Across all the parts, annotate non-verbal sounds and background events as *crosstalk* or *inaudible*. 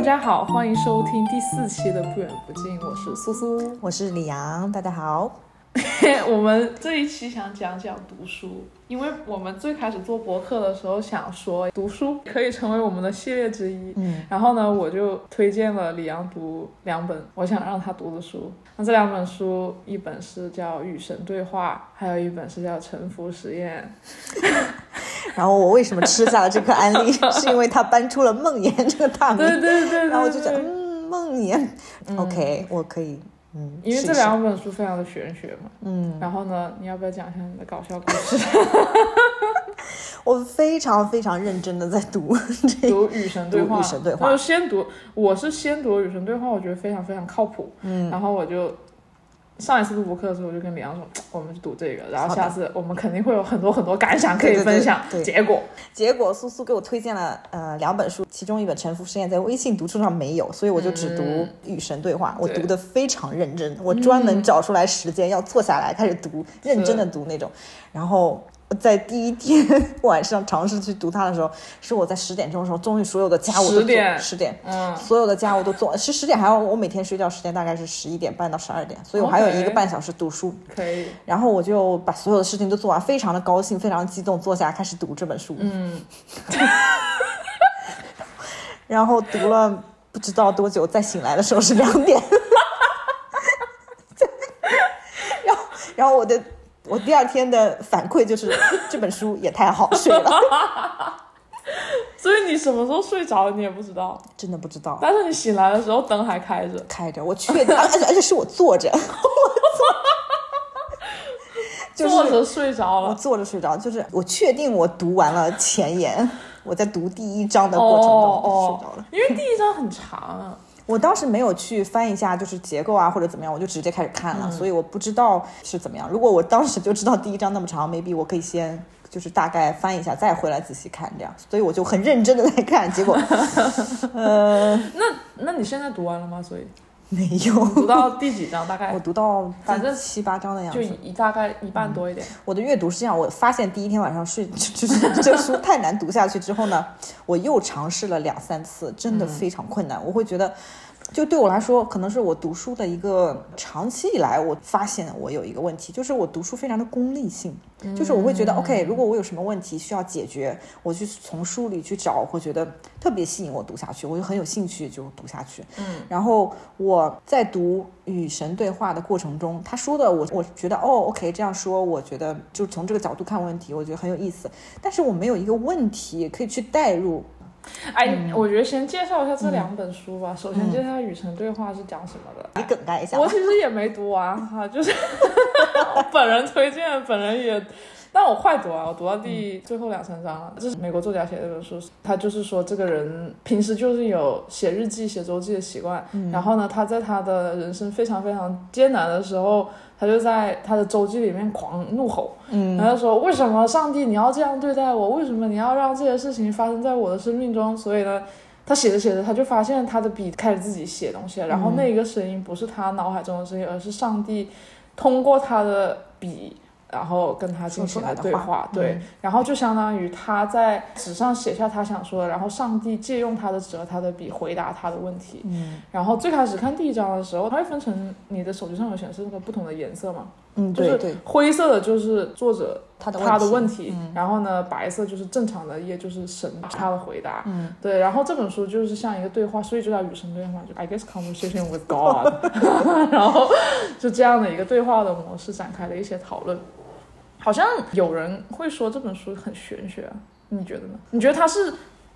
大家好，欢迎收听第四期的不远不近，我是苏苏。我是李阳，大家好。*laughs* 我们这一期想讲讲读书，因为我们最开始做博客的时候想说读书可以成为我们的系列之一，嗯，然后呢，我就推荐了李阳读两本我想让他读的书。那这两本书，一本是叫《与神对话》，还有一本是叫《沉浮实验》。然后我为什么吃下了这颗安利，是因为他搬出了梦魇这个大名，对对对对然后我就觉得，嗯，梦魇、o k 我可以，嗯，因为这两本书非常的玄学嘛。嗯，然后呢，你要不要讲一下你的搞笑故事？*laughs* 我非常非常认真的在读 *laughs* 这读《与神对话》，读与神对话我就先读，我是先读《与神对话》，我觉得非常非常靠谱。嗯，然后我就上一次录播课的时候，我就跟李阳说，*tsk* 我们去读这个，然后下次我们肯定会有很多很多感想可以对对对分享。对结果结果苏苏给我推荐了呃两本书，其中一本《沉浮实验》在微信读书上没有，所以我就只读《嗯与神对话》，我读的非常认真，我专门找出来时间要坐下来开始读，认真的读那种。然后在第一天晚上尝试去读它的时候，是我在十点钟的时候，终于所有的家务都做10点十点。嗯，所有的家务都做，其实十点还要我每天睡觉时间大概是十一点半到十二点，所以我还有一个半小时读书。可以，然后我就把所有的事情都做完，非常的高兴，非常激动，坐下开始读这本书。嗯，*laughs* 然后读了不知道多久，再醒来的时候是两点。*laughs* *laughs* 然后，然后我的我第二天的反馈就是这本书也太好睡了，*laughs* 所以你什么时候睡着了你也不知道，*laughs* 真的不知道。但是你醒来的时候灯还开着。开着，我确定，而且而且是我坐着，*laughs* 我坐，就是坐着睡着我了，坐着睡着，就是我确定我读完了前言，我在读第一章的过程中哦睡着了。因为第一章很长啊。我当时没有去翻一下，就是结构啊或者怎么样，我就直接开始看了，嗯所以我不知道是怎么样。如果我当时就知道第一章那么长，maybe 我可以先就是大概翻一下，再回来仔细看这样。所以我就很认真的在看，结果 *laughs* 呃那那你现在读完了吗？所以 *laughs* 没有，读到第几章？大概我读到反正七八章的样子就。一大概一半多一点。我的阅读是这样，我发现第一天晚上睡 *laughs* 就是这书太难读下去之后呢，我又尝试了两三次，真的非常困难。我会觉得，就对我来说，可能是我读书的一个长期以来，我发现我有一个问题，就是我读书非常的功利性，就是我会觉得，OK，如果我有什么问题需要解决，我去从书里去找，我会觉得特别吸引我读下去，我就很有兴趣就读下去。嗯，然后我在读与神对话的过程中，他说的我我觉得哦，OK，这样说，我觉得就从这个角度看问题，我觉得很有意思。但是我没有一个问题可以去代入。哎，嗯我觉得先介绍一下这两本书吧。首先介绍《与神对话》是讲什么的。你梗概一下 *laughs* 我。其实也没读完哈，就是 *laughs* *laughs* 我本人推荐，本人也，但我快读啊，我读到第最后两三章了。这是美国作家写的一本书，他就是说这个人平时就是有写日记、写周记的习惯，然后呢，他在他的人生非常非常艰难的时候，他就在他的周记里面狂怒吼，嗯然后说为什么上帝你要这样对待我？为什么你要让这些事情发生在我的生命中？所以呢。他写着写着，他就发现他的笔开始自己写东西了，然后那个声音不是他脑海中的声音，而是上帝通过他的笔，然后跟他进行了对话话。对，嗯然后就相当于他在纸上写下他想说的，然后上帝借用他的纸和他的笔回答他的问题。嗯然后最开始看第一章的时候，它会分成你的手机上有显示那个不同的颜色嘛，嗯，就是对对，灰色的就是作者他的他的问题。嗯，然后呢，白色就是正常的页，就是神他的回答。嗯，对，然后这本书就是像一个对话，所以就叫与神对话，就 I guess conversation with God，*laughs* 然后就这样的一个对话的模式展开了一些讨论。好像有人会说这本书很玄学啊，你觉得呢？你觉得它是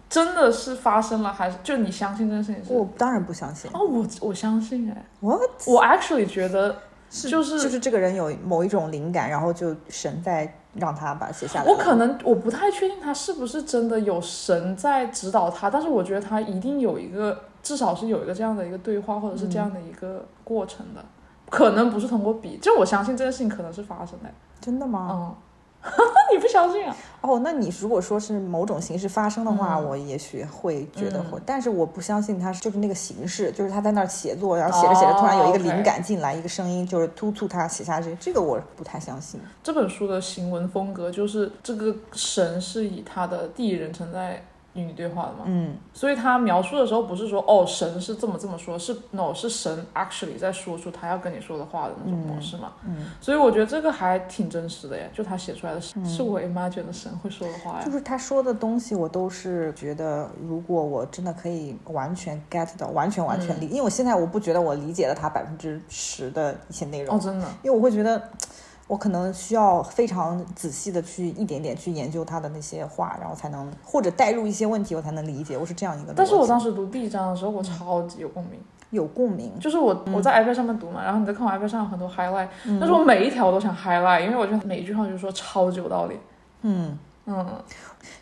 真的是发生了，还是就你相信这件事情是？我当然不相信。哦，我我相信哎，What？我 actually 觉得是就是就是这个人有某一种灵感，然后就神在让他把它写下来。我可能我不太确定他是不是真的有神在指导他，但是我觉得他一定有一个，至少是有一个这样的一个对话，或者是这样的一个过程的，可能不是通过笔，就我相信这件事情可能是发生的。真的吗？嗯，*laughs* 你不相信啊？哦，那你如果说是某种形式发生的话，嗯我也许会觉得会，嗯但是我不相信他是就是那个形式，就是他在那儿写作，然后写着写着突然有一个灵感进来，一个声音就是督促他写下去，这个我不太相信。这本书的行文风格就是这个神是以他的第一人称在与你对话的嘛。嗯所以他描述的时候不是说哦神是这么这么说，是 no 是神 actually 在说出他要跟你说的话的那种模式嘛。嗯，所以我觉得这个还挺真实的耶，就他写出来的是、是我 imagine 的神会说的话呀就。是他说的东西，我都是觉得，如果我真的可以完全 get 到，完全完全理，因为我现在我不觉得我理解了他百分之十的一些内容，哦，真的，因为我会觉得。我可能需要非常仔细的去一点点去研究他的那些话，然后才能或者带入一些问题，我才能理解。我是这样一个，但是我当时读第一章的时候，我超级有共鸣。有共鸣，就是我我在 iPad 上面读嘛，然后你在看我 iPad 上有很多 highlight，、但嗯是我每一条我都想 highlight，因为我觉得每一句话就是说超级有道理。嗯，嗯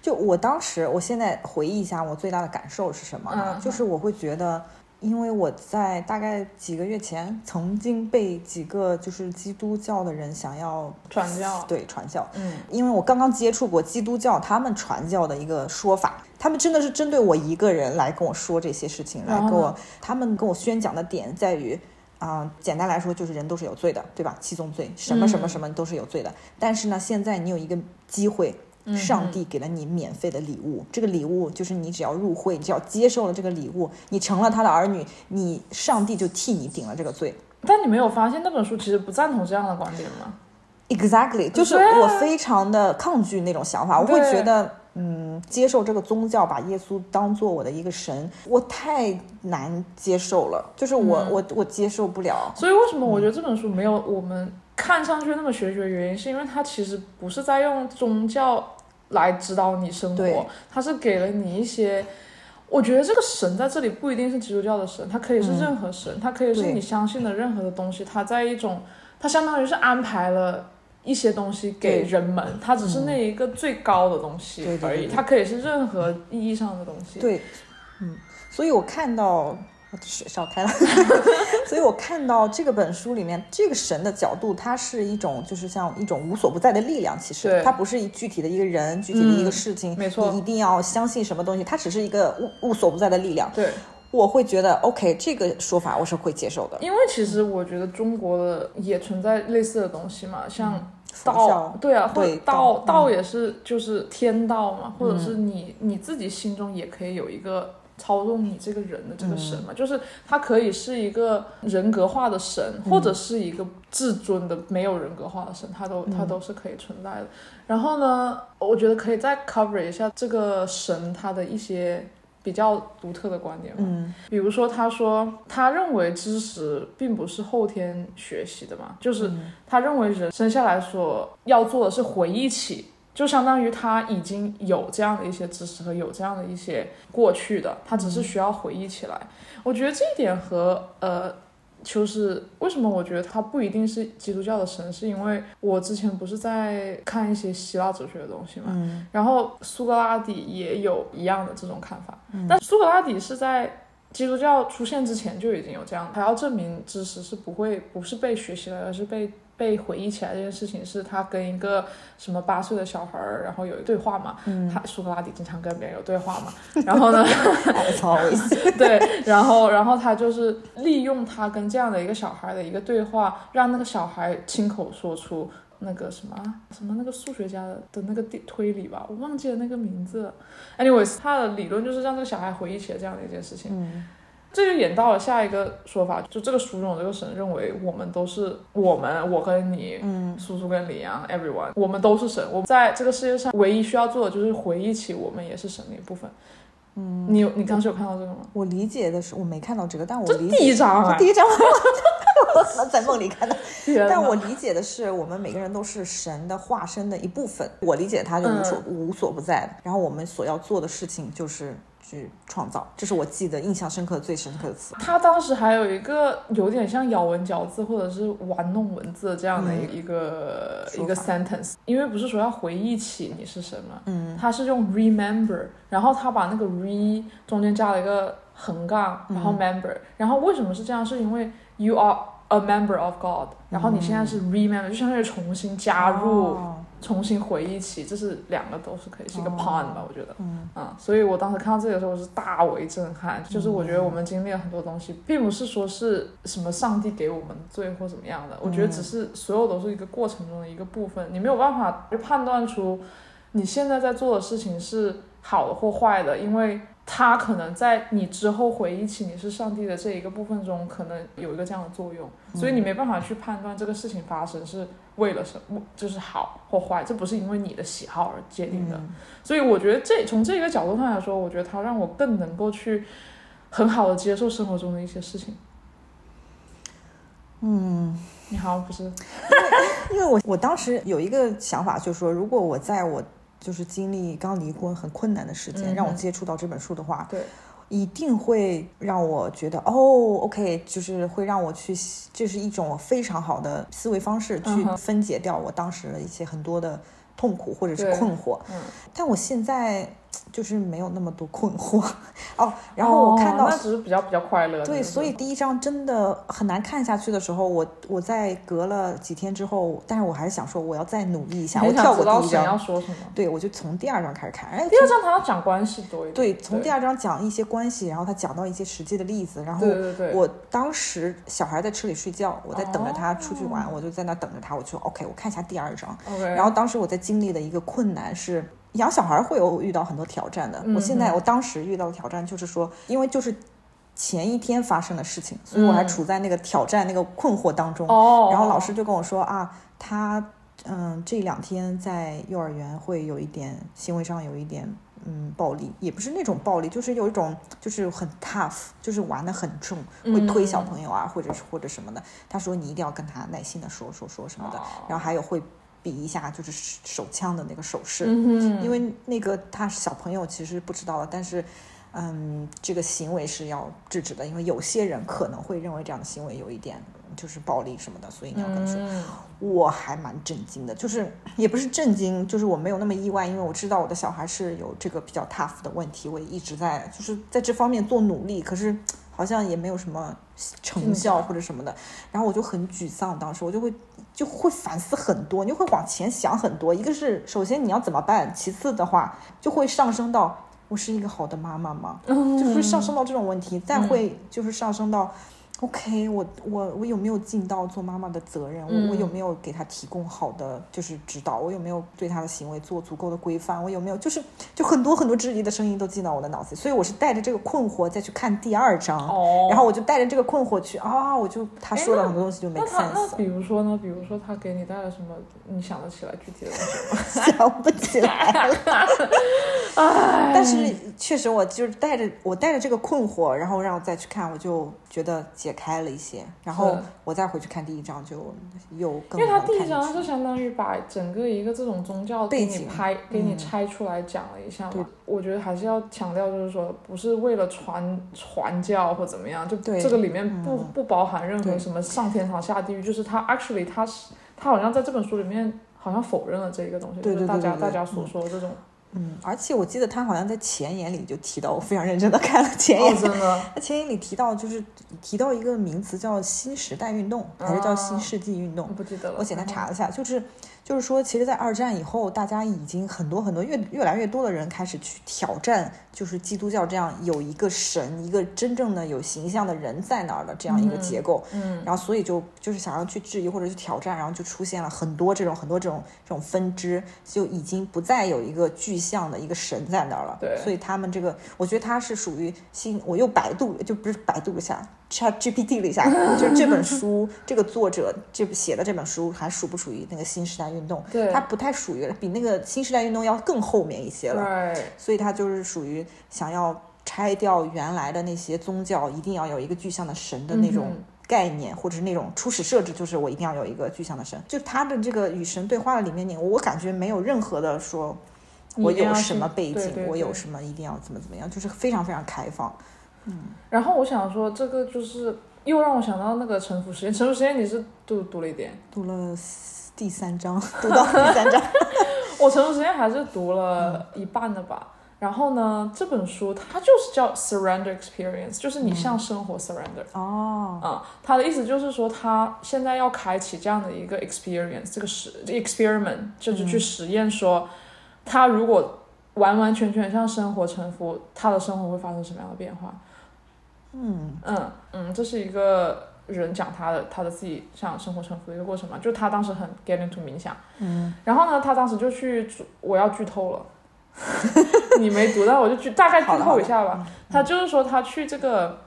就我当时，我现在回忆一下，我最大的感受是什么啊？嗯就是我会觉得，因为我在大概几个月前曾经被几个就是基督教的人想要传教对传教，嗯因为我刚刚接触过基督教他们传教的一个说法，他们真的是针对我一个人来跟我说这些事情，来跟我，他们跟我宣讲的点在于。啊、简单来说就是人都是有罪的，对吧？七宗罪，什么什么嗯什么都是有罪的。但是呢，现在你有一个机会，嗯上帝给了你免费的礼物，这个礼物就是你只要入会，你只要接受了这个礼物，你成了他的儿女，你上帝就替你顶了这个罪。但你没有发现那本书其实不赞同这样的观点吗？Exactly，就是我非常的抗拒那种想法，我会觉得，嗯，接受这个宗教，把耶稣当做我的一个神，我太难接受了，就是我、嗯我我接受不了。所以为什么我觉得这本书没有我们看上去那么玄学？原因是因为它其实不是在用宗教来指导你生活，它是给了你一些。我觉得这个神在这里不一定是基督教的神，它可以是任何神，它可以是你相信的任何的东西。它在一种，它相当于是安排了一些东西给人们，它只是那一个最高的东西而已。对对对对它可以是任何意义上的东西。对，嗯，所以我看到我的水烧开了，*laughs* 所以我看到这个本书里面这个神的角度，它是一种就是像一种无所不在的力量，其实对它不是一具体的一个人，具体的一个嗯事情，没错你一定要相信什么东西，它只是一个无无所不在的力量。对，我会觉得 OK，这个说法我是会接受的。因为其实我觉得中国的也存在类似的东西嘛，像道，教对啊，或者道道道也是就是天道嘛，或者是你你自己心中也可以有一个操纵你这个人的这个神嘛，就是他可以是一个人格化的神，或者是一个至尊的没有人格化的神，他都他都是可以存在的。然后呢，我觉得可以再 cover 一下这个神他的一些。比较独特的观点嘛，嗯。比如说，他说他认为知识并不是后天学习的嘛，就是他认为人生下来所要做的是回忆起，就相当于他已经有这样的一些知识和有这样的一些过去的，他只是需要回忆起来。我觉得这一点和呃。就是为什么我觉得他不一定是基督教的神，是因为我之前不是在看一些希腊哲学的东西嘛，嗯然后苏格拉底也有一样的这种看法，但苏格拉底是在基督教出现之前就已经有这样，他要证明知识是不会不是被学习来，而是被被回忆起来这件事情，是他跟一个什么八岁的小孩儿，然后有一对话嘛，他苏格拉底经常跟别人有对话嘛，然后呢 *laughs* *laughs* 对，然后然后他就是利用他跟这样的一个小孩的一个对话，让那个小孩亲口说出那个什么什么那个数学家的的那个地推理吧，我忘记了那个名字。Anyways，他的理论就是让这个小孩回忆起来这样的一件事情。嗯这就演到了下一个说法，就这个书中的这个神认为我们都是我们，我跟你，嗯苏苏跟李阳，everyone，我们都是神。我们在这个世界上唯一需要做的就是回忆起我们也是神的一部分。嗯，你有你当时有看到这个吗？我理解的是我没看到这个，但我这理解第一章啊第一章，我可能 *laughs* 在梦里看到。但我理解的是，我们每个人都是神的化身的一部分。我理解他就无所、嗯无所不在的。然后我们所要做的事情就是去创造，这是我记得印象深刻、最深刻的词。他当时还有一个有点像咬文嚼字或者是玩弄文字这样的一一个、一个 sentence，因为不是说要回忆起你是什么，嗯他是用 remember，然后他把那个 re 中间加了一个横杠，然后 member，、然后为什么是这样？是因为 you are a member of God，然后你现在是 remember，、就相当于重新加入。哦。重新回忆起，这是两个都是可以是一个哦。pun 吧，我觉得，嗯。所以我当时看到这个的时候，我是大为震撼。就是我觉得我们经历了很多东西，并不是说是什么上帝给我们罪或怎么样的，我觉得只是所有都是一个过程中的一个部分，你没有办法去判断出你现在在做的事情是好的或坏的，因为它可能在你之后回忆起你是上帝的这一个部分中，可能有一个这样的作用，所以你没办法去判断这个事情发生是为了什么，就是好或坏，这不是因为你的喜好而界定的。所以我觉得这从这个角度上来说，我觉得它让我更能够去很好的接受生活中的一些事情。嗯，你好像不是，因为我我当时有一个想法，就是说，如果我在我就是经历刚离婚很困难的时间，嗯让我接触到这本书的话，对，一定会让我觉得哦，OK，就是会让我去，这是一种非常好的思维方式，去分解掉我当时的一些很多的痛苦或者是困惑。嗯，但我现在就是没有那么多困惑哦。然后我看到哦那只是比较比较快乐，对，所以第一章真的很难看下去的时候，我我在隔了几天之后，但是我还是想说我要再努力一下，我跳过第一章，要说什么。对我就从第二章开始看，哎，第二章他要讲关系多一点，对，从第二章讲一些关系，然后他讲到一些实际的例子，然后我当时小孩在车里睡觉，我在等着他出去玩，哦我就在那等着他，我就 OK，我看一下第二章。OK，然后当时我在经历的一个困难是，养小孩会有遇到很多挑战的。嗯我现在嗯我当时遇到的挑战就是说，因为就是前一天发生的事情，所以我还嗯处在那个挑战、那个困惑当中。哦，然后老师就跟我说啊，他嗯这两天在幼儿园会有一点行为上有一点嗯暴力，也不是那种暴力，就是有一种就是很 tough，就是玩的很重，会推小朋友啊，或者是或者什么的。他说你一定要跟他耐心的说说说什么的，哦然后还有会比一下就是手枪的那个手势，嗯，因为那个他小朋友其实不知道了，但是。嗯，这个行为是要制止的，因为有些人可能会认为这样的行为有一点就是暴力什么的，所以你要跟他说。嗯我还蛮震惊的，就是也不是震惊，就是我没有那么意外，因为我知道我的小孩是有这个比较 tough 的问题，我也一直在就是在这方面做努力，可是好像也没有什么成效或者什么的，然后我就很沮丧，当时我就会就会反思很多，你就会往前想很多，一个是首先你要怎么办，其次的话就会上升到我是一个好的妈妈吗？就是上升到这种问题，再会就是上升到。OK，我我我有没有尽到做妈妈的责任？我我有没有给他提供好的就是指导？我有没有对他的行为做足够的规范？我有没有就是就很多很多质疑的声音都进到我的脑子里，所以我是带着这个困惑再去看第二章，哦，然后我就带着这个困惑去啊，我就他说的很多东西就没那他那 sense，比如说呢？比如说他给你带了什么？你想得起来具体的东西吗？*laughs* 想不起来了。*laughs* 哎，*laughs* 但是确实，我就是带着我带着这个困惑，然后让我再去看，我就觉得解开了一些。然后我再回去看第一章，就又更因为他第一章看进去是相当于把整个一个这种宗教给你拍、给你嗯拆出来讲了一下对嘛。我觉得还是要强调，就是说不是为了传传教或怎么样，就这个里面不、嗯不包含任何什么上天堂下地狱，就是他 actually 他是他好像在这本书里面好像否认了这一个东西，对就是大家大家所说的这种。嗯，而且我记得他好像在前言里就提到，我非常认真的看了前哦，言，真的，他前言里提到就是提到一个名词叫新时代运动，还是叫新世纪运动我？不记得了。我简单查了一下，就是就是说，其实，在二战以后，大家已经很多很多越越来越多的人开始去挑战，就是基督教这样有一个神，一个真正的有形象的人在那儿的这样一个结构。嗯，然后，所以就就是想要去质疑或者去挑战，然后就出现了很多这种很多这种这种分支，就已经不再有一个具象的一个神在那儿了。对所以他们这个，我觉得他是属于新，我又百度就不是百度一下，Chat GPT 了一下，*laughs* 就是这本书这个作者这写的这本书还属不属于那个新时代运动？对它不太属于，比那个新时代运动要更后面一些了。对，所以它就是属于想要拆掉原来的那些宗教，一定要有一个具象的神的那种嗯概念，或者是那种初始设置，就是我一定要有一个具象的神。就他的这个与神对话的里面，你我感觉没有任何的说。我有什么背景？对对我有什么一定要怎么怎么样？就是非常非常开放。然后我想说，这个就是又让我想到那个沉浮实验。沉浮实验你是读读了一点，读了第三章，*laughs* 读到第三章，*laughs* 我沉浮实验还是读了一半的吧。然后呢，这本书它就是叫 Surrender Experience，就是你向生活 surrender。哦，啊、他的意思就是说，他现在要开启这样的一个 experience，这个实 experiment 就是去实验说，他如果完完全全向生活臣服，他的生活会发生什么样的变化？嗯。嗯嗯，这是一个人讲他的他的自己像生活沉浮的一个过程嘛，就他当时很 get into 冥想，嗯，然后呢，他当时就去，我要剧透了，*laughs* 你没读到，我就剧大概剧透一下吧。他就是说他去这个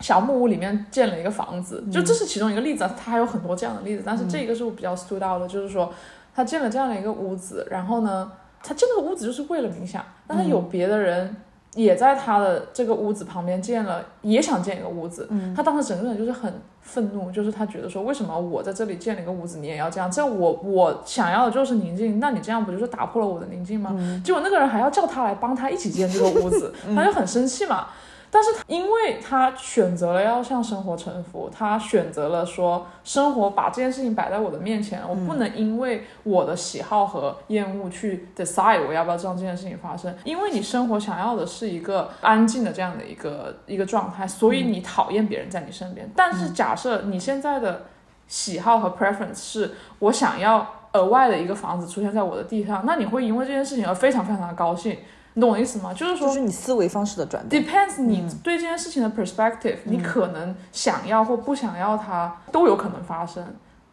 小木屋里面建了一个房子，就这是其中一个例子，他还有很多这样的例子，但是这个是我比较 stood out 的，就是说他建了这样的一个屋子，然后呢，他建这个屋子就是为了冥想，但是有别的人。也在他的这个屋子旁边建了，也想建一个屋子。嗯，他当时整个人就是很愤怒，就是他觉得说，为什么我在这里建了一个屋子，你也要这样？这样我我想要的就是宁静，那你这样不就是打破了我的宁静吗？结果那个人还要叫他来帮他一起建这个屋子，*laughs* 他就很生气嘛。但是，因为他选择了要向生活臣服，他选择了说，生活把这件事情摆在我的面前，我不能因为我的喜好和厌恶去 decide 我要不要让这件事情发生。因为你生活想要的是一个安静的这样的一个一个状态，所以你讨厌别人在你身边。但是，假设你现在的喜好和 preference 是我想要额外的一个房子出现在我的地上，那你会因为这件事情而非常非常的高兴。你懂我意思吗？就是说，就是你思维方式的转变。depends 你对这件事情的 perspective，、你可能想要或不想要它都有可能发生。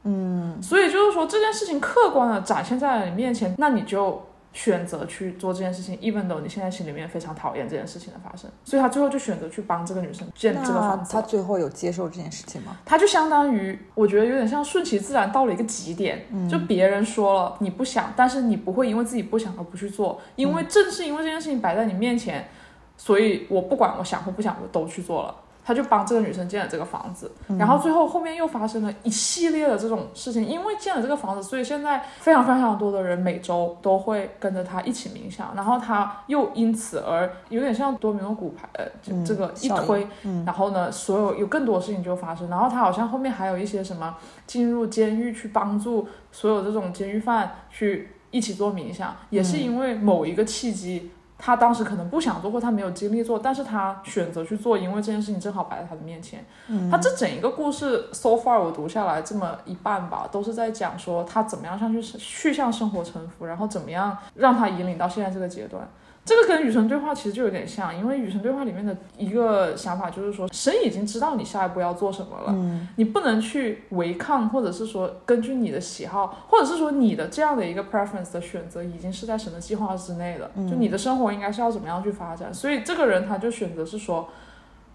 嗯，所以就是说这件事情客观的展现在了你面前，那你就选择去做这件事情，even though 你现在心里面非常讨厌这件事情的发生。所以他最后就选择去帮这个女生建这个那房子他。最后有接受这件事情吗？他就相当于，我觉得有点像顺其自然到了一个极点，就别人说了你不想，但是你不会因为自己不想而不去做，因为正是因为这件事情摆在你面前，所以我不管我想或不想，我都去做了。他就帮这个女生建了这个房子，然后最后后面又发生了一系列的这种事情，因为建了这个房子，所以现在非常非常多的人每周都会跟着他一起冥想，然后他又因此而有点像多米诺骨牌，呃，就这个一推，然后呢，所有有更多事情就发生，然后他好像后面还有一些什么进入监狱去帮助所有这种监狱犯去一起做冥想，也是因为某一个契机。他当时可能不想做，或他没有精力做，但是他选择去做，因为这件事情正好摆在他的面前。嗯，他这整一个故事 so far 我读下来这么一半吧，都是在讲说他怎么样上去去向生活臣服，然后怎么样让他引领到现在这个阶段。这个跟与神对话其实就有点像，因为与神对话里面的一个想法就是说，神已经知道你下一步要做什么了，你不能去违抗，或者是说根据你的喜好，或者是说你的这样的一个 preference 的选择，已经是在神的计划之内的。就你的生活应该是要怎么样去发展，所以这个人他就选择是说，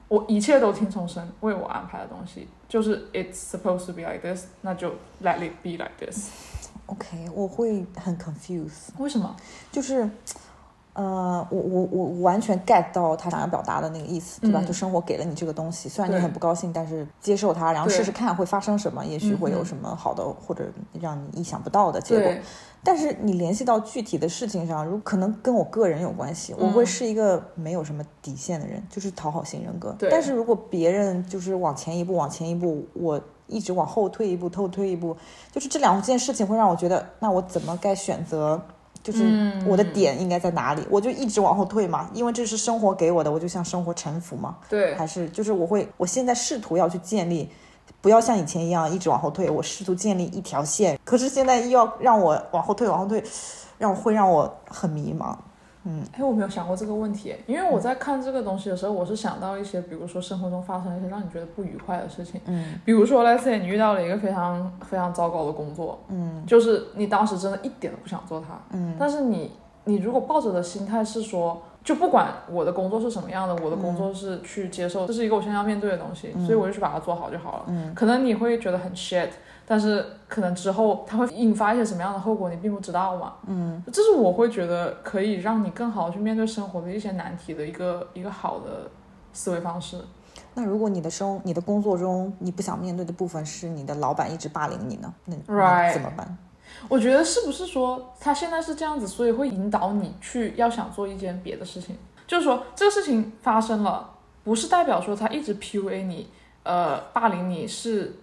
我一切都听从神为我安排的东西，就是 it's supposed to be like this，那就 let it be like this。OK，我会很 confused，为什么？就是，呃，我我我完全 get 到他想要表达的那个意思，对吧？嗯就生活给了你这个东西，虽然你很不高兴，但是接受它，然后试试看会发生什么，也许会有嗯什么好的、或者让你意想不到的结果。但是你联系到具体的事情上，如可能跟我个人有关系，我嗯会是一个没有什么底线的人，就是讨好型人格。对但是如果别人就是往前一步，往前一步，我一直往后退一步，后退一步，就是这两件事情会让我觉得，那我怎么该选择？就是嗯我的点应该在哪里？我就一直往后退嘛，因为这是生活给我的，我就向生活臣服嘛。对，还是就是我会，我现在试图要去建立，不要像以前一样一直往后退，我试图建立一条线。可是现在又要让我往后退，往后退，让我会让我很迷茫。哎，我没有想过这个问题，因为我在看这个东西的时候，我是想到一些，比如说生活中发生一些让你觉得不愉快的事情，嗯。比如说，let's say 你遇到了一个非常非常糟糕的工作，嗯。就是你当时真的一点都不想做它，嗯。但是你你如果抱着的心态是说，就不管我的工作是什么样的，我的工作是去接受，这是一个我现在要面对的东西，所以我就去把它做好就好了。嗯。可能你会觉得很 shit，但是可能之后它会引发一些什么样的后果，你并不知道嘛。嗯这是我会觉得可以让你更好的去面对生活的一些难题的一个一个好的思维方式。那如果你的生你的工作中你不想面对的部分是你的老板一直霸凌你呢？那怎么办？我觉得是不是说他现在是这样子，所以会引导你去要想做一件别的事情？就是说这个事情发生了，不是代表说他一直 PUA 你，呃，霸凌你是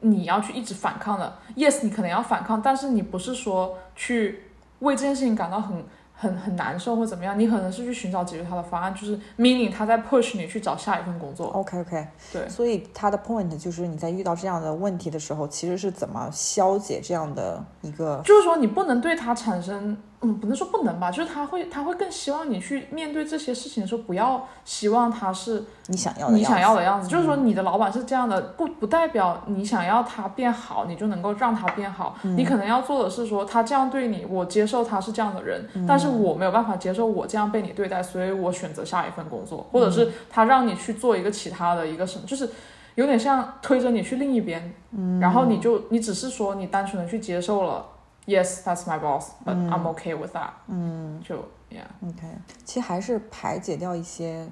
你要去一直反抗的。Yes，你可能要反抗，但是你不是说去为这件事情感到很很很难受或怎么样，你可能是去寻找解决他的方案，就是 meaning 他在 push 你去找下一份工作。OK OK，对所以他的 point 就是你在遇到这样的问题的时候，其实是怎么消解这样的一个就是说，你不能对他产生嗯，不能说不能吧，就是他会他会更希望你去面对这些事情的时候，不要希望他是你想要的你想样子嗯要的样子，就是说你的老板是这样的，不不代表你想要他变好，你就能够让他变好。嗯。你可能要做的是说，他这样对你，我接受他是这样的人，嗯。但是我没有办法接受我这样被你对待，所以我选择下一份工作，或者嗯。是他让你去做一个其他的一个什么，就是有点像推着你去另一边，嗯。然后你就你只是说你单纯的去接受了，yes that's my boss，but I'm okay with that，嗯，就 yeah。OK，其实还是排解掉一些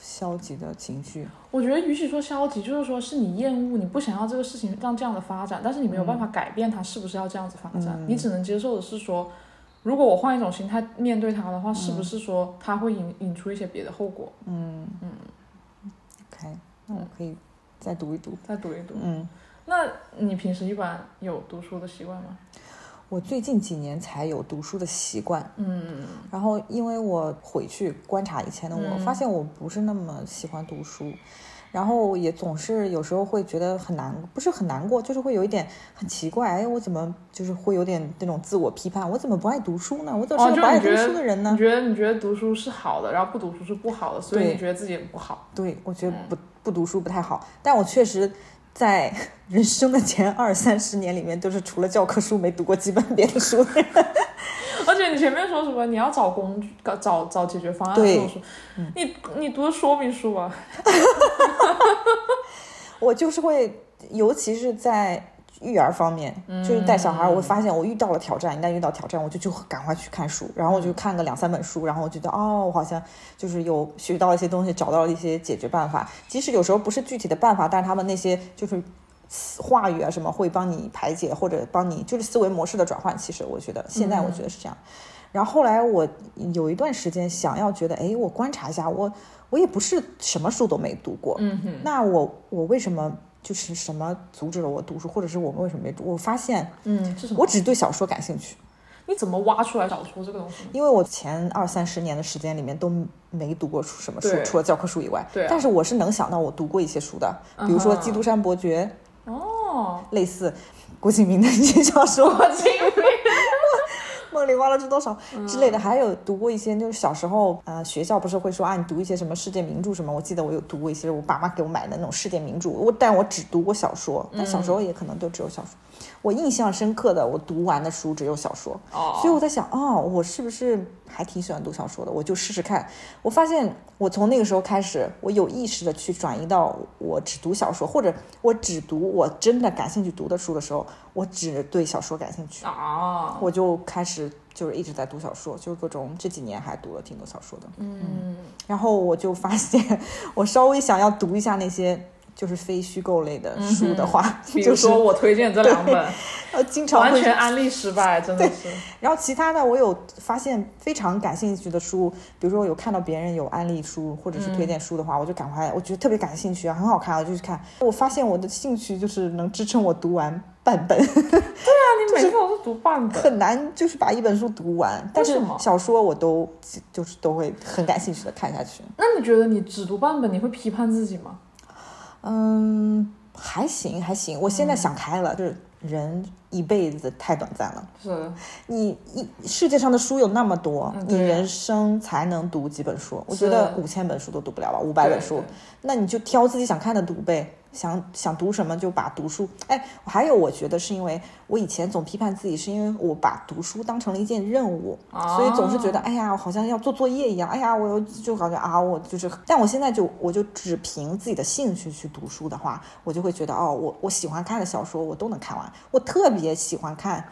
消极的情绪。我觉得，与其说消极，就是说是你厌恶，你不想要这个事情让这样的发展，但是你没有办法改变它是不是要这样子发展，你只能接受的是说，如果我换一种心态面对它的话，是不是说它会引引出一些别的后果？嗯嗯 OK，那我可以再读一读。再读一读。嗯，那你平时一般有读书的习惯吗？我最近几年才有读书的习惯。嗯然后，因为我回去观察以前的我，嗯发现我不是那么喜欢读书，然后也总是有时候会觉得很难，不是很难过，就是会有一点很奇怪，哎，我怎么就是会有点那种自我批判，我怎么不爱读书呢？我怎么哦是个不爱读书的人呢？你觉得你觉得读书是好的，然后不读书是不好的，所以对你觉得自己也不好。对，我觉得不不读书不太好，但我确实在人生的前二三十年里面，都是除了教科书没读过几本别的书。而且你前面说什么你要找工具、找找解决方案对这种书，你你读的说明书啊？*laughs* 我就是会，尤其是在育儿方面，就是带小孩，我会发现我遇到了挑战，一旦遇到挑战，我就就赶快去看书，然后我就看个两三本书，然后我觉得哦，我好像就是有学到一些东西，找到了一些解决办法。即使有时候不是具体的办法，但是他们那些就是话语啊什么会帮你排解，或者帮你就是思维模式的转换。其实我觉得现在我觉得是这样。然后后来我有一段时间想要觉得，哎，我观察一下，我我也不是什么书都没读过，嗯哼，那我我为什么就是什么阻止了我读书，或者是我们为什么没读？我发现嗯，是什么？我只对小说感兴趣，你怎么挖出来小说这个东西？因为我前二三十年的时间里面都没读过书什么书，除了教科书以外。对啊但是我是能想到我读过一些书的，比如说《基督山伯爵》，哦，类似郭敬明的一些小说，我经历。梦里花落知多少之类的，嗯还有读过一些，就是小时候，呃，学校不是会说啊，你读一些什么世界名著什么？我记得我有读过一些我爸妈给我买的那种世界名著，我但我只读过小说，但小时候也可能都只有小说。我印象深刻的，我读完的书只有小说，哦，所以我在想，哦，我是不是还挺喜欢读小说的？我就试试看。我发现，我从那个时候开始，我有意识的去转移到我只读小说，或者我只读我真的感兴趣读的书的时候，我只对小说感兴趣。哦，我就开始就是一直在读小说，就是各种这几年还读了挺多小说的。嗯，然后我就发现，*laughs* 我稍微想要读一下那些就是非虚构类的书的话，嗯比就是如说我推荐这两本，呃经常完会全安利失败，真的是。然后其他的，我有发现非常感兴趣的书，比如说有看到别人有安利书或者是推荐书的话，我就赶快，我觉得特别感兴趣啊，很好看，啊就去看。我发现我的兴趣就是能支撑我读完半本，*laughs* 对啊你每次我都是读半本，很难就是把一本书读完。但是小说我都就是都会很感兴趣的看下去。那你觉得你只读半本，你会批判自己吗？嗯，还行还行，我现在想开了，就是人一辈子太短暂了。是，你一世界上的书有那么多，嗯你人生才能读几本书？我觉得五千本书都读不了吧，五百本书，那你就挑自己想看的读呗。想想读什么就把读书。哎，还有我觉得是因为我以前总批判自己，是因为我把读书当成了一件任务，啊所以总是觉得哎呀，我好像要做作业一样。哎呀，我又就感觉啊，我就是。但我现在就我就只凭自己的兴趣去读书的话，我就会觉得哦，我我喜欢看的小说我都能看完。我特别喜欢看。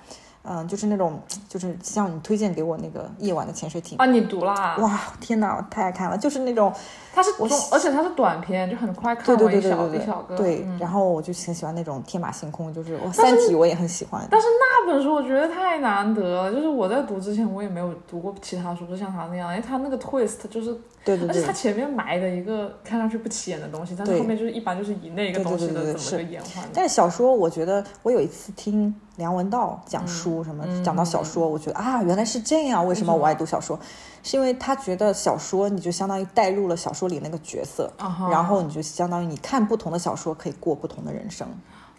嗯，就是那种，就是像你推荐给我那个《夜晚的潜水艇》啊，你读啦？哇，天哪，我太爱看了！就是那种，它是我，而且它是短篇，就很快看对对完一小对对对一小个。对，嗯然后我就很喜欢那种天马行空，就是我《三体》我也很喜欢。但是那本书我觉得太难得了，就是我在读之前我也没有读过其他书，就像他那样，因为他那个 twist 就是，对对对而且他，前面埋的一个看上去不起眼的东西，但是后面就是一般就是以那个东西的怎么个演换的。但是小说，我觉得我有一次听梁文道讲书，什么嗯讲到小说，我觉得啊，原来是这样。为什么我爱读小说？是因为他觉得小说你就相当于带入了小说里那个角色，然后你就相当于你看不同的小说可以过不同的人生。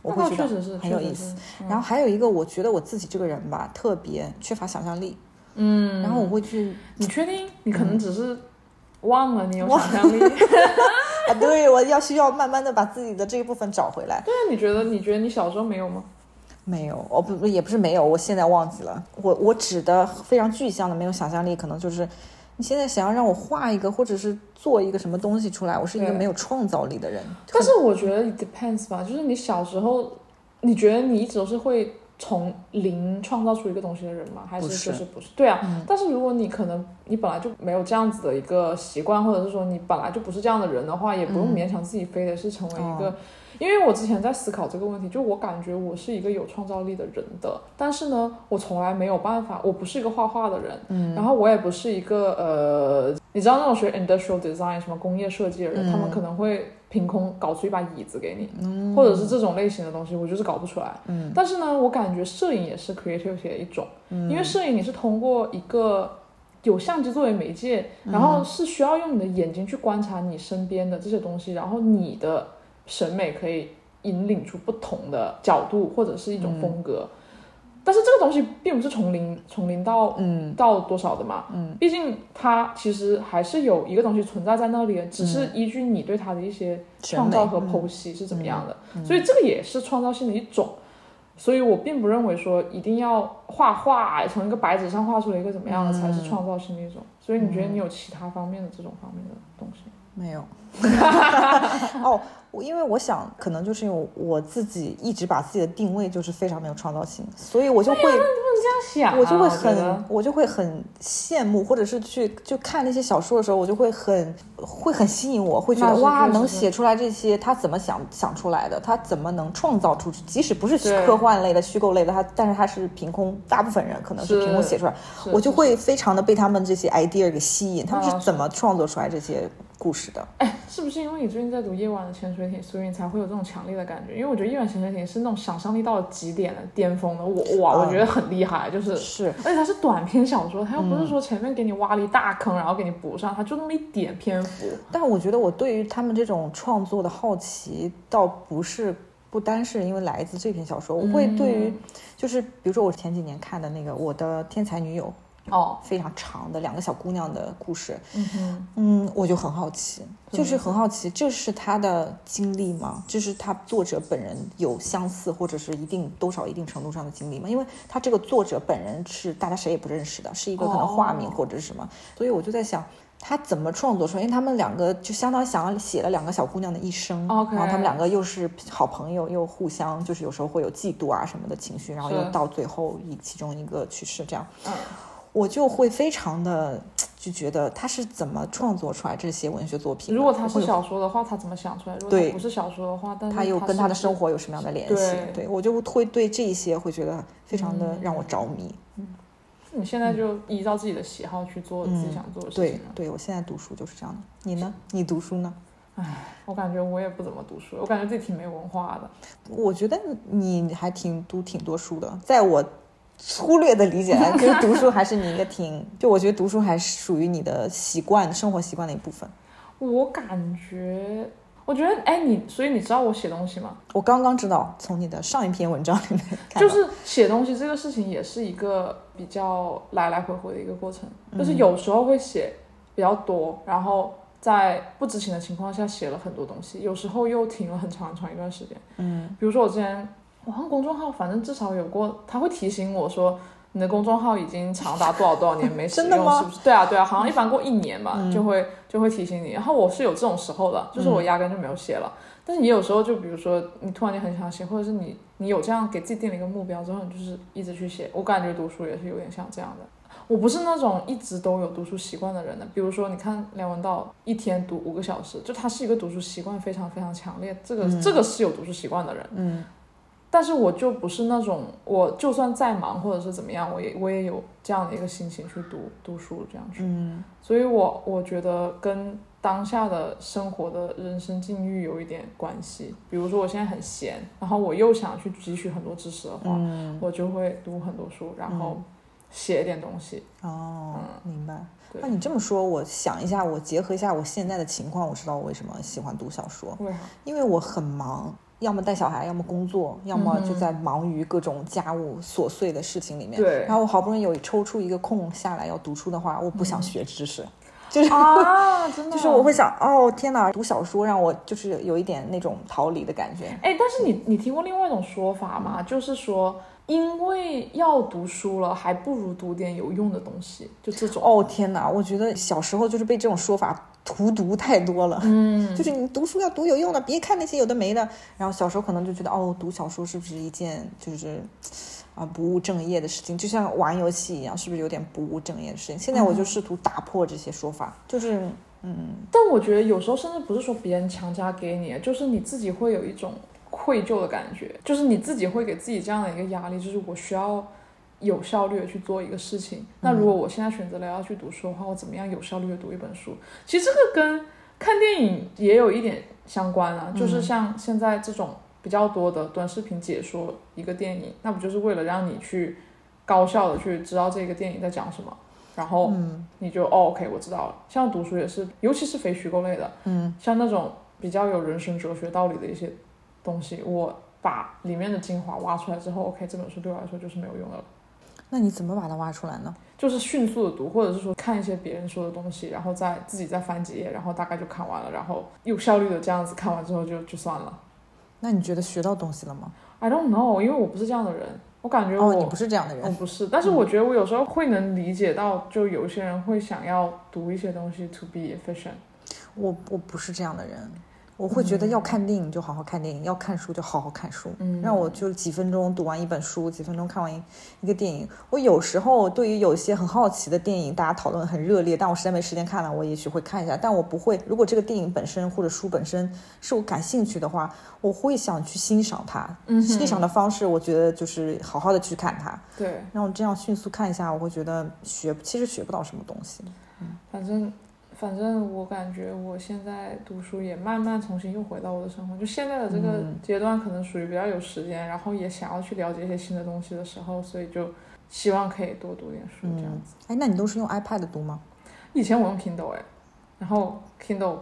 我会觉那倒确实是得很有意思。然后还有一个，我觉得我自己这个人吧，特别缺乏想象力。嗯，然后我会去，你确定？你可能只是忘了你有想象力。*laughs* 啊，对，我要需要慢慢的把自己的这一部分找回来。对啊，你觉得？你觉得你小时候没有吗？没有，哦不不，也不是没有，我现在忘记了。我我指的非常具象的没有想象力，可能就是你现在想要让我画一个或者是做一个什么东西出来，我是一个没有创造力的人。但是我觉得 it depends 吧，就是你小时候，你觉得你一直都是会。从零创造出一个东西的人吗？还是就是不是？对啊，但是如果你可能你本来就没有这样子的一个习惯，或者是说你本来就不是这样的人的话，也不用勉强自己非得是成为一个。因为我之前在思考这个问题，就我感觉我是一个有创造力的人的，但是呢，我从来没有办法，我不是一个画画的人，嗯，然后我也不是一个呃，你知道那种学 industrial design 什么工业设计的人，他们可能会凭空搞出一把椅子给你，或者是这种类型的东西，我就是搞不出来，嗯，但是呢，我感觉摄影也是 creativity 的一种，因为摄影你是通过一个有相机作为媒介，然后是需要用你的眼睛去观察你身边的这些东西，然后你的。审美可以引领出不同的角度或者是一种风格，但是这个东西并不是从零从零到嗯。到多少的嘛，嗯，毕竟它其实还是有一个东西存在在那里，只是依据你对它的一些创造和剖析是怎么样的，所以这个也是创造性的一种，所以我并不认为说一定要画画从一个白纸上画出来一个怎么样的才是创造性的一种，所以你觉得你有其他方面的这种方面的东西？没有，*laughs* 哦。我因为我想，可能就是因为我自己一直把自己的定位就是非常没有创造性，所以我就会，这样想，我就会很，我就会很羡慕，或者是去就看那些小说的时候，我就会很会很吸引我，会觉得哇，能写出来这些，他怎么想想出来的？他怎么能创造出？即使不是科幻类的、虚构类的，他但是他是凭空，大部分人可能是凭空写出来，我就会非常的被他们这些 idea 给吸引，他们是怎么创作出来这些？故事的，哎，是不是因为你最近在读夜晚的潜水艇，所以你才会有这种强烈的感觉？因为我觉得夜晚潜水艇是那种想象力到了极点的巅峰的，我哇，我觉得很厉害，就是是，而且它是短篇小说，它又不是说前面给你挖了一大坑，然后给你补上，它就那么一点篇幅。但我觉得我对于他们这种创作的好奇，倒不是不单是因为来自这篇小说，我会对于，就是比如说我前几年看的那个《我的天才女友》。哦，非常长的两个小姑娘的故事，嗯嗯，我就很好奇，就是很好奇，这是她的经历吗？这是她作者本人有相似或者是一定多少一定程度上的经历吗？因为她这个作者本人是大家谁也不认识的，是一个可能化名或者是什么，所以我就在想，她怎么创作出来？因为他们两个就相当于想要写了两个小姑娘的一生，然后他们两个又是好朋友，又互相就是有时候会有嫉妒啊什么的情绪，然后又到最后以其中一个去世这样。我就会非常的就觉得他是怎么创作出来这些文学作品？如果他是小说的话，他怎么想出来？如果不是小说的话，但他又跟他的生活有什么样的联系？对我就会对这一些会觉得非常的让我着迷。嗯，你现在就依照自己的喜好去做自己想做的事情。对，对我现在读书就是这样的。你呢？你读书呢？唉，我感觉我也不怎么读书，我感觉自己挺没文化的。我觉得你还挺读挺多书的，在我。粗略的理解来，*laughs* 就是读书还是你一个挺，就我觉得读书还是属于你的习惯、生活习惯的一部分。我感觉，我觉得，哎，你，所以你知道我写东西吗？我刚刚知道，从你的上一篇文章里面，*laughs* 就是写东西这个事情也是一个比较来来回回的一个过程，就是有时候会写比较多，然后在不知情的情况下写了很多东西，有时候又停了很长很长一段时间。嗯，比如说我之前。我看公众号，反正至少有过，他会提醒我说你的公众号已经长达多少多少年没使用，*laughs* 是不是？对啊，对啊，好像一般过一年吧，就会就会提醒你。然后我是有这种时候的，就是我压根就没有写了。但是你有时候，就比如说你突然间很想写，或者是你你有这样给自己定了一个目标之后，你就是一直去写。我感觉读书也是有点像这样的。我不是那种一直都有读书习惯的人的。比如说，你看梁文道一天读五个小时，就他是一个读书习惯非常非常强烈，这个这个是有读书习惯的人。嗯。但是我就不是那种，我就算再忙或者是怎么样，我也我也有这样的一个心情去读读书这样去。嗯，所以我我觉得跟当下的生活的人生境遇有一点关系。比如说我现在很闲，然后我又想去汲取很多知识的话，我就会读很多书，然后写一点东西。哦，明白。那你这么说，我想一下，我结合一下我现在的情况，我知道我为什么喜欢读小说。为啥？因为我很忙。要么带小孩，要么工作，要么就在忙于各种家务琐碎的事情里面。对然后我好不容易有抽出一个空下来要读书的话，我不想学知识，就是。啊，真的，*laughs* 就是我会想，哦天哪，读小说让我就是有一点那种逃离的感觉。哎，但是你你听过另外一种说法吗？就是说，因为要读书了，还不如读点有用的东西，就这种。哦天哪，我觉得小时候就是被这种说法荼毒太多了。嗯，*laughs* 就是你读书要读有用的，别看那些有的没的。然后小时候可能就觉得，哦，读小说是不是一件就是啊不务正业的事情？就像玩游戏一样，是不是有点不务正业的事情？现在我就试图打破这些说法，就是嗯，但我觉得有时候甚至不是说别人强加给你，就是你自己会有一种愧疚的感觉，就是你自己会给自己这样的一个压力，就是我需要有效率的去做一个事情。那如果我现在选择了要去读书的话，我怎么样有效率的读一本书？其实这个跟看电影也有一点相关啊，就是像现在这种比较多的短视频解说一个电影，那不就是为了让你去高效的去知道这个电影在讲什么？然后你就、哦，OK，我知道了。像读书也是，尤其是非虚构类的，嗯，像那种比较有人生哲学道理的一些东西，我把里面的精华挖出来之后，OK，这本书对我来说就是没有用的了。那你怎么把它挖出来呢？就是迅速的读，或者是说看一些别人说的东西，然后再自己再翻几页，然后大概就看完了，然后有效率的这样子看完之后就就算了。那你觉得学到东西了吗？I don't know，因为我不是这样的人，我感觉我、哦，你不是这样的人我。不是，但是我觉得我有时候会能理解到，就有些人会想要读一些东西 to be efficient。我我不是这样的人，我会觉得要看电影就好好看电影，要看书就好好看书。嗯让我就几分钟读完一本书，几分钟看完一一个电影。我有时候对于有些很好奇的电影，大家讨论很热烈，但我实在没时间看了，我也许会看一下。但我不会，如果这个电影本身或者书本身是我感兴趣的话，我会想去欣赏它。嗯欣赏的方式，我觉得就是好好的去看它。对，让我这样迅速看一下，我会觉得学其实学不到什么东西。嗯反正反正我感觉我现在读书也慢慢重新又回到我的生活，就现在的这个嗯阶段可能属于比较有时间，然后也想要去了解一些新的东西的时候，所以就希望可以多读点书这样子。哎，那你都是用 iPad 读吗？以前我用 Kindle 哎，然后 Kindle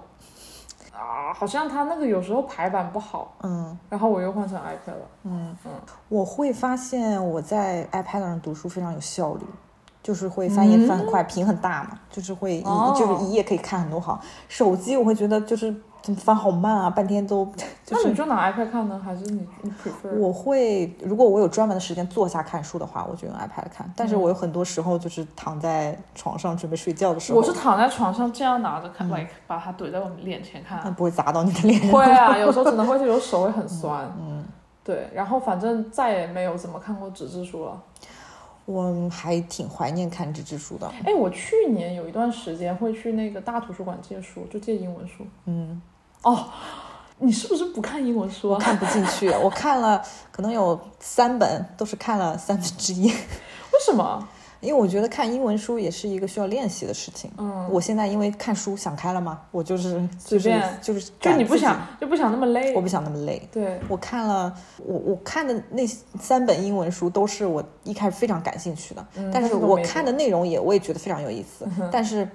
啊，好像它那个有时候排版不好，嗯。然后我又换成 iPad 了。嗯嗯我会发现我在 iPad 上读书非常有效率，就是会翻页翻很快，屏很大嘛，就是会一、哦就是一页可以看很多行。手机我会觉得就是怎么翻好慢啊，半天都 *laughs* 就是。那你就拿 iPad 看呢，还是你你 prefer？我会，如果我有专门的时间坐下看书的话，我就用 iPad 看。但是我有很多时候就是躺在床上准备睡觉的时候，我是躺在床上这样拿着看、e 把它怼在我脸前看。它不会砸到你的脸上。会啊，有时候可能会，有时候手会很酸。*laughs* 嗯，对，然后反正再也没有怎么看过纸质书了。我还挺怀念看纸质书的。哎，我去年有一段时间会去那个大图书馆借书，就借英文书。嗯，哦，你是不是不看英文书啊？我看不进去，我看了可能有三本，都是看了三分之一。*laughs* 为什么？因为我觉得看英文书也是一个需要练习的事情。嗯，我现在因为看书想开了嘛，我就是就是随便就是就你不想，就不想那么累。我不想那么累。对，我看了，我我看的那三本英文书都是我一开始非常感兴趣的，嗯但是我看的内容也我也觉得非常有意思，但是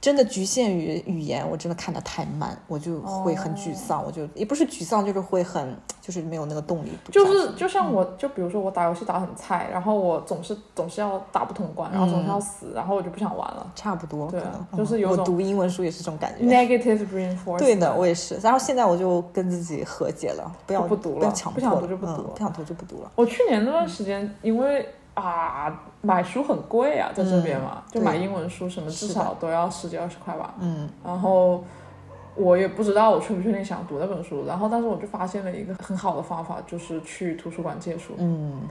真的局限于语言，我真的看的太慢，我就会很沮丧，我就也不是沮丧，就是会很就是没有那个动力。就是就像我，就比如说我打游戏打很菜，然后我总是总是要打不通关，然后总是要死，然后我就不想玩了。差不多，对可能就是有我读英文书也是这种感觉。Negative reinforcement。对的，我也是。然后现在我就跟自己和解了，不要不读了不要强不想，读就不读不想读就不读了。我去年那段时间，因为啊买书很贵啊，在这边嘛，就买英文书什么至少都要十几二十块吧。嗯。然后我也不知道我确不确定想读那本书，然后但是我就发现了一个很好的方法，就是去图书馆借书，嗯，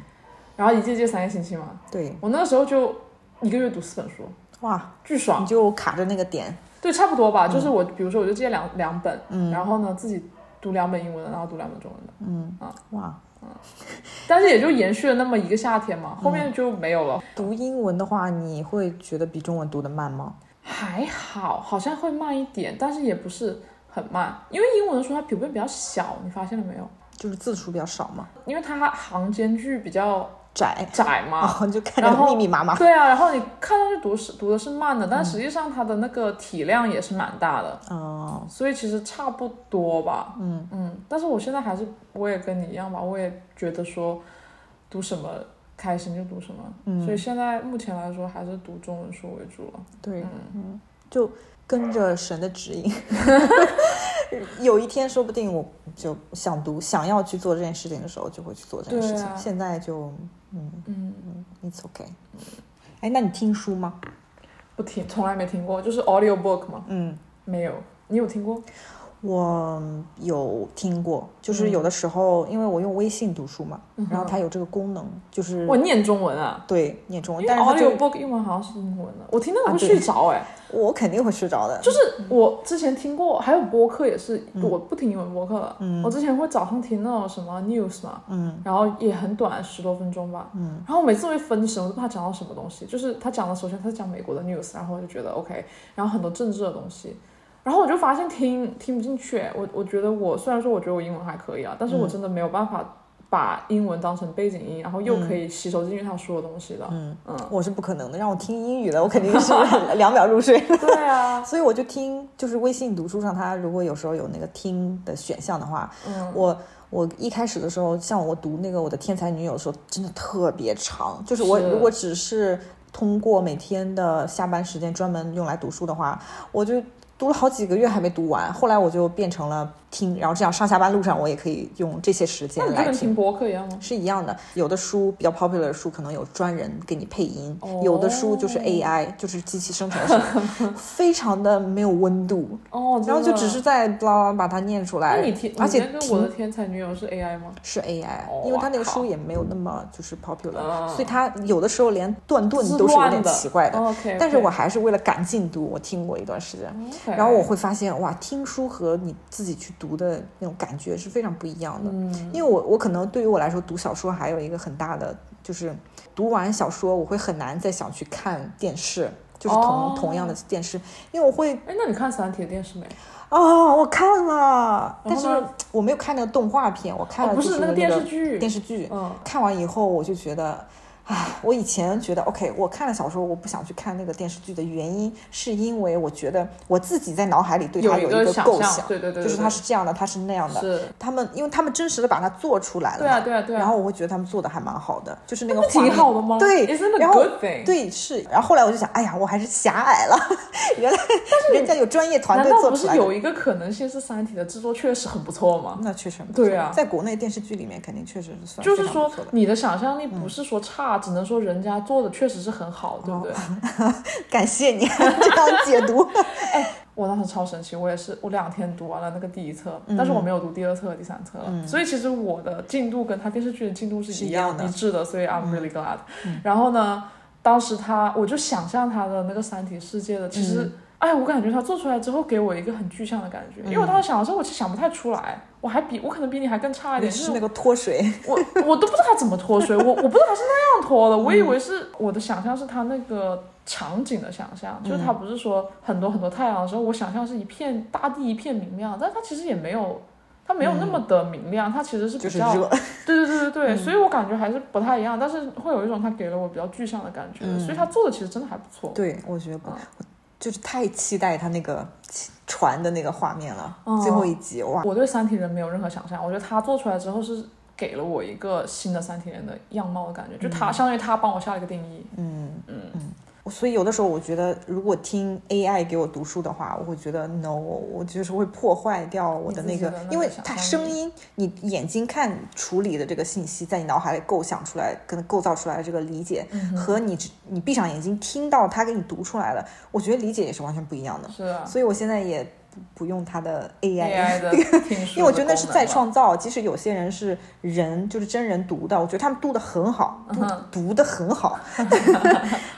然后一借借三个星期嘛。对，我那时候就一个月读四本书，哇，巨爽。你。就卡着那个点，对，差不多吧。就是我，比如说我就借两两本，嗯。然后呢自己读两本英文的，然后读两本中文的，嗯。啊。哇，*laughs* 但是也就延续了那么一个夏天嘛，后面就没有了。读英文的话，你会觉得比中文读的慢吗？还好，好像会慢一点，但是也不是很慢，因为英文的书它普遍比较小，你发现了没有？就是字数比较少嘛，因为它行间距比较窄，窄嘛，*laughs* 然后就看着密密麻麻。对啊，然后你看上去读是读的是慢的，但实际上它的那个体量也是蛮大的，嗯，所以其实差不多吧。嗯嗯，但是我现在还是我也跟你一样吧，我也觉得说读什么开心就读什么，嗯所以现在目前来说还是读中文书为主了。对，嗯，就跟着神的指引。*laughs* 有一天，说不定我就想读，想要去做这件事情的时候，就会去做这件事情。啊现在就，嗯嗯，，it's okay。哎，那你听书吗？不听，从来没听过，就是 audio book 吗？嗯，没有，你有听过？我有听过，就是有的时候，因为我用微信读书嘛，嗯然后它有这个功能，就是我念中文啊，对念中文，但是它就 audio book 英文好像是英文的，我听那个会啊对。睡着哎、我肯定会睡着的。就是我之前听过，还有播客也是，我不听英文播客了。嗯。我之前会早上听那种什么 news 嘛，嗯。然后也很短，十多分钟吧。嗯。然后每次会分神，我都不知道他讲到什么东西。就是他讲的，首先他是讲美国的 news，然后我就觉得 OK，然后很多政治的东西，然后我就发现听听不进去。我我觉得我虽然说我觉得我英文还可以啊，但是我真的没有办法把英文当成背景音，然后又可以吸收进去他说的东西的。嗯嗯，我是不可能的，让我听英语的，我肯定是两 *laughs* 秒入睡。对啊，*laughs* 所以我就听，就是微信读书上，它如果有时候有那个听的选项的话，嗯，我我一开始的时候，像我读那个我的天才女友的时候，真的特别长。就是我如果只是通过每天的下班时间专门用来读书的话，我就读了好几个月还没读完。后来我就变成了听，然后这样上下班路上我也可以用这些时间来听。听播客一样吗？是一样的，有的书比较 popular 的书可能有专人给你配音，哦有的书就是 AI，就是机器生成的 *laughs* 非常的没有温度，哦，然后就只是在巴拉巴拉把它念出来。那你听，而且我的天才女友是 AI 吗？是 AI，、哦因为他那个书也没有那么就是 popular，、嗯所以他有的时候连断顿都是有点奇怪的。OK，但是我还是为了赶进度，我听过一段时间。然后我会发现，哇，听书和你自己去读的那种感觉是非常不一样的。嗯因为我我可能对于我来说，读小说还有一个很大的就是，读完小说我会很难再想去看电视，就是同、哦同样的电视，因为我会哎，那你看《三体》的电视没？啊、我看了，但是我没有看那个动画片，我看哦，了就是那不是个电视剧，电视剧。嗯，看完以后，我就觉得，唉，我以前觉得 OK，我看了小说，我不想去看那个电视剧的原因，是因为我觉得我自己在脑海里对它有一个构想，对对对，就是对它是这样的，它是那样的。是，他们，因为他们真实的把它做出来了嘛，对啊对啊对啊，然后我会觉得他们做的还蛮好的，就是那个画面好的吗？对然后？对，是。然后后来我就想，哎呀，我还是狭隘了，原来人家有专业团队做出来的。有一个可能性是《三体》的制作确实很不错吗？那确实很不错对啊在国内电视剧里面肯定确实是算就是说你的想象力不是说差，只能说人家做的确实是很好，对不对？*laughs* 感谢你 *laughs* 这样解读。*laughs* 哎我当时超神奇，我也是，我两天读完了那个第一册，嗯但是我没有读第二册和第三册了，所以其实我的进度跟他电视剧的进度是一样的嗯一致的，所以 I'm really glad、然后呢，当时他我就想象他的那个三体世界的，其实。嗯哎，我感觉他做出来之后给我一个很具象的感觉，因为我当时想的时候，我其实想不太出来，我还比我可能比你还更差一点，就是那个脱水，我我都不知道他怎么脱水，我 *laughs* 我不知道他是那样脱的，我以为是我的想象是他那个场景的想象，就是他不是说很多很多太阳的时候，我想象是一片大地一片明亮，但他其实也没有。它没有那么的明亮，它其实是比较。对对对对对，所以我感觉还是不太一样，但是会有一种他给了我比较具象的感觉，所以他做的其实真的还不错。对，我觉得不，嗯我就是太期待他那个船的那个画面了。哦最后一集，哇，我对三体人没有任何想象，我觉得他做出来之后是给了我一个新的三体人的样貌的感觉，就他相当于他帮我下了一个定义。嗯嗯嗯。所以有的时候我觉得，如果听 AI 给我读书的话，我会觉得 no，我就是会破坏掉我的那个，因为它声音，你眼睛看处理的这个信息，在你脑海里构想出来、跟构造出来的这个理解，嗯和你只你闭上眼睛听到他给你读出来的，我觉得理解也是完全不一样的。是啊所以我现在也不不用它的书，*laughs* 因为我觉得那是再。创造，即使有些人是人，就是真人读的，我觉得他们读的很好，读嗯读的很好，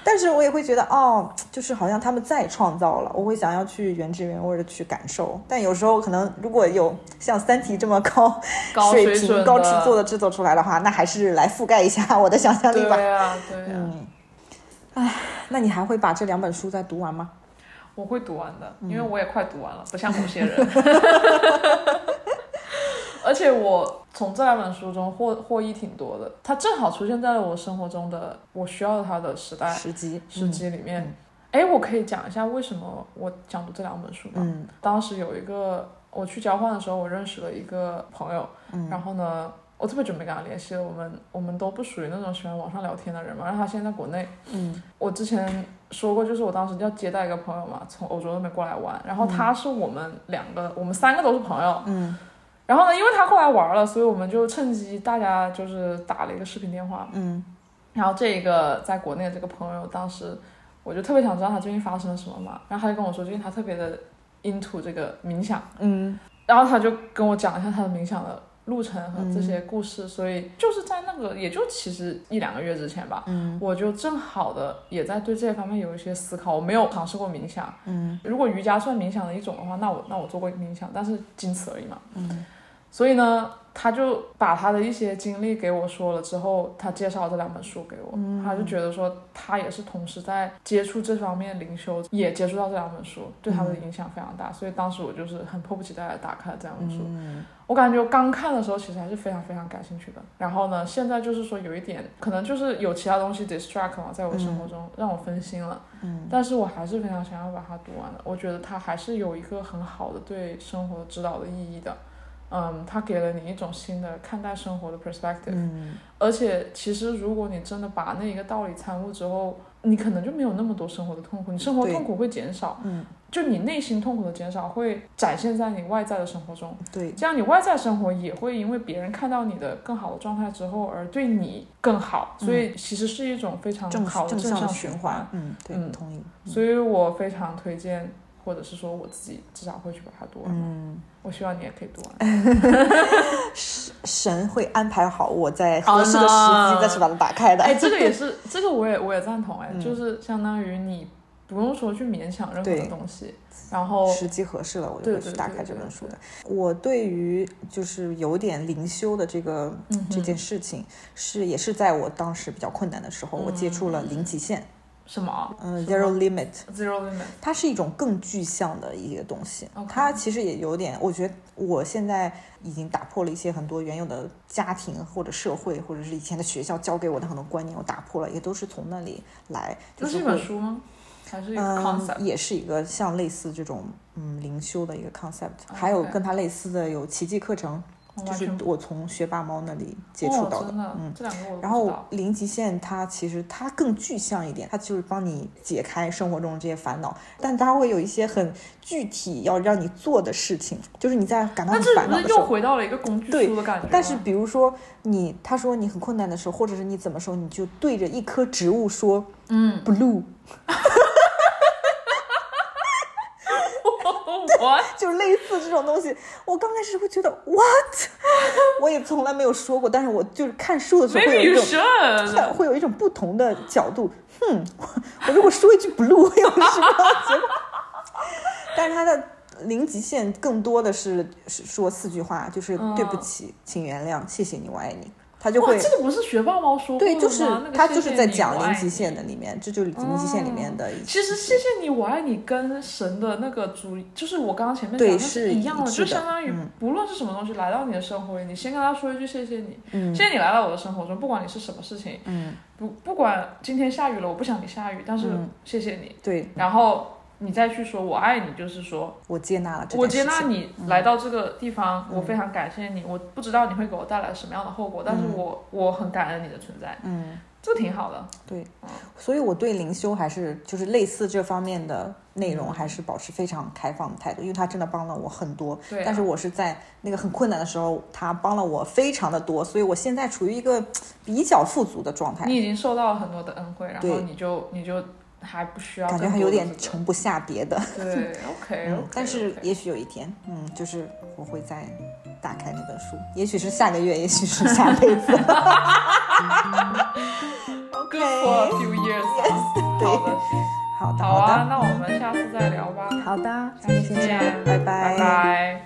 但是我也会觉得哦，就是好像他们再创造了，我会想要去原汁原味的去感受。但有时候可能如果有像《三体》这么高高水平、高制作的制作出来的话，那还是来覆盖一下我的想象力吧。对啊，对啊，嗯，哎，那你还会把这两本书再读完吗？我会读完的，因嗯为我也快读完了，不像某些人。*laughs* 而且我从这两本书中获获益挺多的。它正好出现在了我生活中的我需要它的时代时机，时机里面。哎、我可以讲一下为什么我想读这两本书吗？嗯当时有一个我去交换的时候，我认识了一个朋友，嗯然后呢，我特别准备跟他联系了。我们我们都不属于那种喜欢网上聊天的人嘛，然后他现在在国内。嗯我之前说过，就是我当时要接待一个朋友嘛，从欧洲那边过来玩，然后他是我们两个，我们三个都是朋友。嗯然后呢，因为他过来玩了，所以我们就趁机大家就是打了一个视频电话。嗯然后这一个在国内的这个朋友，当时我就特别想知道他最近发生了什么嘛，然后他就跟我说，最近他特别的 into 这个冥想，嗯然后他就跟我讲一下他的冥想的路程和这些故事，所以就是在那个也就其实一两个月之前吧，嗯我就正好的也在对这些方面有一些思考。我没有尝试过冥想，嗯如果瑜伽算冥想的一种的话，那我那我做过冥想，但是仅此而已嘛。嗯所以呢，他就把他的一些经历给我说了之后，他介绍了这两本书给我，嗯他就觉得说他也是同时在接触这方面灵修，也接触到这两本书，对他的影响非常大。所以当时我就是很迫不及待的打开了这两本书。嗯我感觉刚看的时候其实还是非常非常感兴趣的。然后呢，现在就是说有一点可能就是有其他东西 distract 嘛，在我生活中、让我分心了。嗯但是我还是非常想要把它读完的。我觉得它还是有一个很好的对生活指导的意义的。嗯，它给了你一种新的看待生活的 perspective，、嗯。而且其实如果你真的把那一个道理参悟之后，你可能就没有那么多生活的痛苦，你生活痛苦会减少，嗯，就你内心痛苦的减少会展现在你外在的生活中。对，这样你外在生活也会因为别人看到你的更好的状态之后而对你更好，所以其实是一种非常正好的正向循循环，嗯，对，嗯。同意，所以我非常推荐，或者是说我自己至少会去把它读完。嗯，我希望你也可以读完。*laughs* 神会安排好我在合适的时机再去把它打开的，哎，这个也是，这个我也我也赞同。哎，嗯就是相当于你不用说去勉强任何的东西，然后时机合适了，我就会去打开这本书的。我对于就是有点灵修的这个、嗯这件事情，是也是在我当时比较困难的时候，我接触了零极限，嗯、什么？嗯 z e r o Limit，zero limit。它是一种更具象的一个东西。它其实也有点，我觉得我现在已经打破了一些很多原有的家庭或者社会或者是以前的学校教给我的很多观念，我打破了，也都是从那里来。就那是一本书吗？还是一个嗯 concept？、，也是一个像类似这种嗯灵修的一个 concept，、还有跟它类似的有奇迹课程，就是我从学霸猫那里接触到哦、的，嗯。这两个我然后零极限它其实它更具象一点，它就是帮你解开生活中这些烦恼，但它会有一些很具体要让你做的事情，就是你在感到很烦恼的时候。又回到了一个工具对书的感觉？但是比如说你，他说你很困难的时候，或者是你怎么说，你就对着一棵植物说嗯，blue，*laughs* 我 *laughs* 就类似这种东西，我刚开始会觉得 what，*laughs* 我也从来没有说过，但是我就是看书的时候会有一种。会有一种不同的角度，哼，我如果说一句 blue 会有什么结果？*laughs* 但是他的零极限更多的是是说四句话，就是嗯对不起，请原谅，谢谢你，我爱你。他就这个不是学霸猫说过的对，吗？就是那个他就是在讲零极限的里面，这就是零极限里面的一。其实谢谢你，我爱你跟神的那个主，就是我刚刚前面讲的是一样的，就相当于嗯不论是什么东西来到你的生活里，你先跟他说一句谢谢你，嗯谢谢你来到我的生活中，不管你是什么事情，嗯，不不管今天下雨了，我不想你下雨，但是嗯谢谢你，对然后你再去说我爱你，就是说我接纳了这我。接纳你来到这个地方，嗯。我非常感谢你，我不知道你会给我带来什么样的后果，但是嗯。我我很感恩你的存在，嗯，这挺好的，对，所以我对灵修还是就是类似这方面的内容，嗯。还是保持非常开放的态度，因为它真的帮了我很多。对啊、但是我是在那个很困难的时候，他帮了我非常的多，所以我现在处于一个比较富足的状态，你已经受到了很多的恩惠，然后你就你就还不需要感觉更还有点盛不下别的。*laughs* 对，OK，嗯，但是也许有一天，嗯，就是我会再打开那本书，也许是下个月，也许是下辈子。*laughs* good for a few years，对 *laughs* 好的，好的，好啊，的，那我们下次再聊吧，好的，下今天期先这样，，拜拜拜。